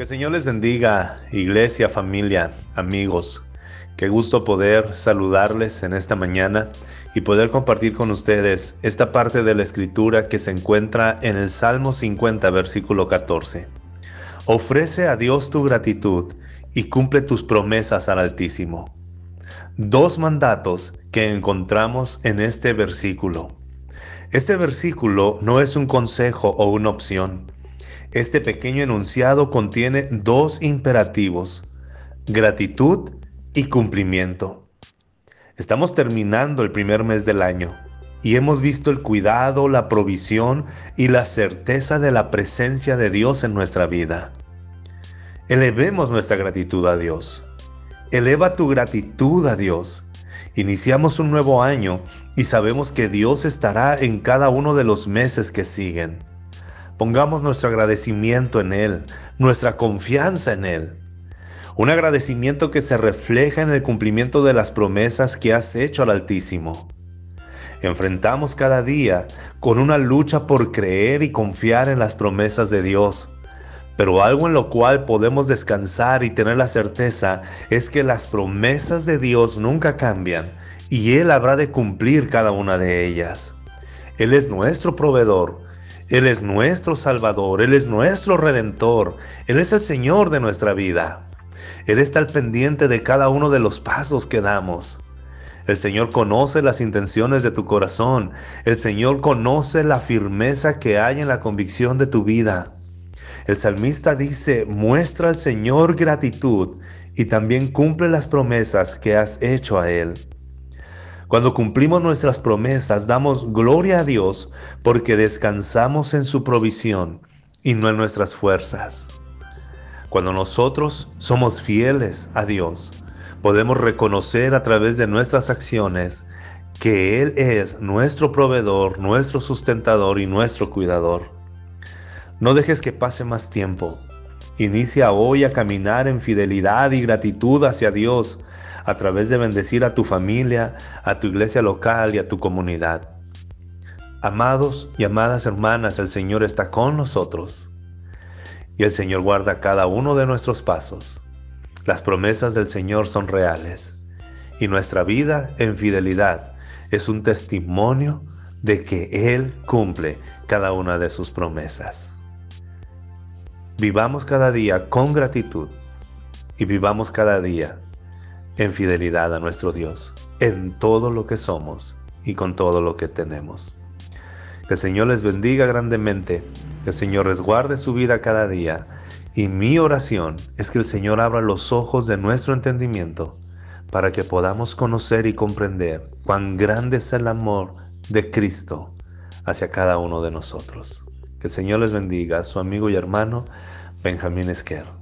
Que el Señor les bendiga, iglesia, familia, amigos. Qué gusto poder saludarles en esta mañana y poder compartir con ustedes esta parte de la escritura que se encuentra en el Salmo 50, versículo 14. Ofrece a Dios tu gratitud y cumple tus promesas al Altísimo. Dos mandatos que encontramos en este versículo. Este versículo no es un consejo o una opción. Este pequeño enunciado contiene dos imperativos, gratitud y cumplimiento. Estamos terminando el primer mes del año y hemos visto el cuidado, la provisión y la certeza de la presencia de Dios en nuestra vida. Elevemos nuestra gratitud a Dios. Eleva tu gratitud a Dios. Iniciamos un nuevo año y sabemos que Dios estará en cada uno de los meses que siguen. Pongamos nuestro agradecimiento en Él, nuestra confianza en Él. Un agradecimiento que se refleja en el cumplimiento de las promesas que has hecho al Altísimo. Enfrentamos cada día con una lucha por creer y confiar en las promesas de Dios pero algo en lo cual podemos descansar y tener la certeza es que las promesas de Dios nunca cambian y Él habrá de cumplir cada una de ellas. Él es nuestro proveedor, Él es nuestro Salvador, Él es nuestro Redentor, Él es el Señor de nuestra vida. Él está al pendiente de cada uno de los pasos que damos. El Señor conoce las intenciones de tu corazón. El Señor conoce la firmeza que hay en la convicción de tu vida. El salmista dice, muestra al Señor gratitud y también cumple las promesas que has hecho a Él. Cuando cumplimos nuestras promesas, damos gloria a Dios porque descansamos en su provisión y no en nuestras fuerzas. Cuando nosotros somos fieles a Dios, podemos reconocer a través de nuestras acciones que Él es nuestro proveedor, nuestro sustentador y nuestro cuidador. No dejes que pase más tiempo. Inicia hoy a caminar en fidelidad y gratitud hacia Dios a través de bendecir a tu familia, a tu iglesia local y a tu comunidad. Amados y amadas hermanas, el Señor está con nosotros y el Señor guarda cada uno de nuestros pasos. Las promesas del Señor son reales y nuestra vida en fidelidad es un testimonio de que Él cumple cada una de sus promesas. Vivamos cada día con gratitud y vivamos cada día en fidelidad a nuestro Dios, en todo lo que somos y con todo lo que tenemos. Que el Señor les bendiga grandemente, que el Señor resguarde su vida cada día y mi oración es que el Señor abra los ojos de nuestro entendimiento para que podamos conocer y comprender cuán grande es el amor de Cristo hacia cada uno de nosotros. Que el Señor les bendiga, su amigo y hermano Benjamín Esquer.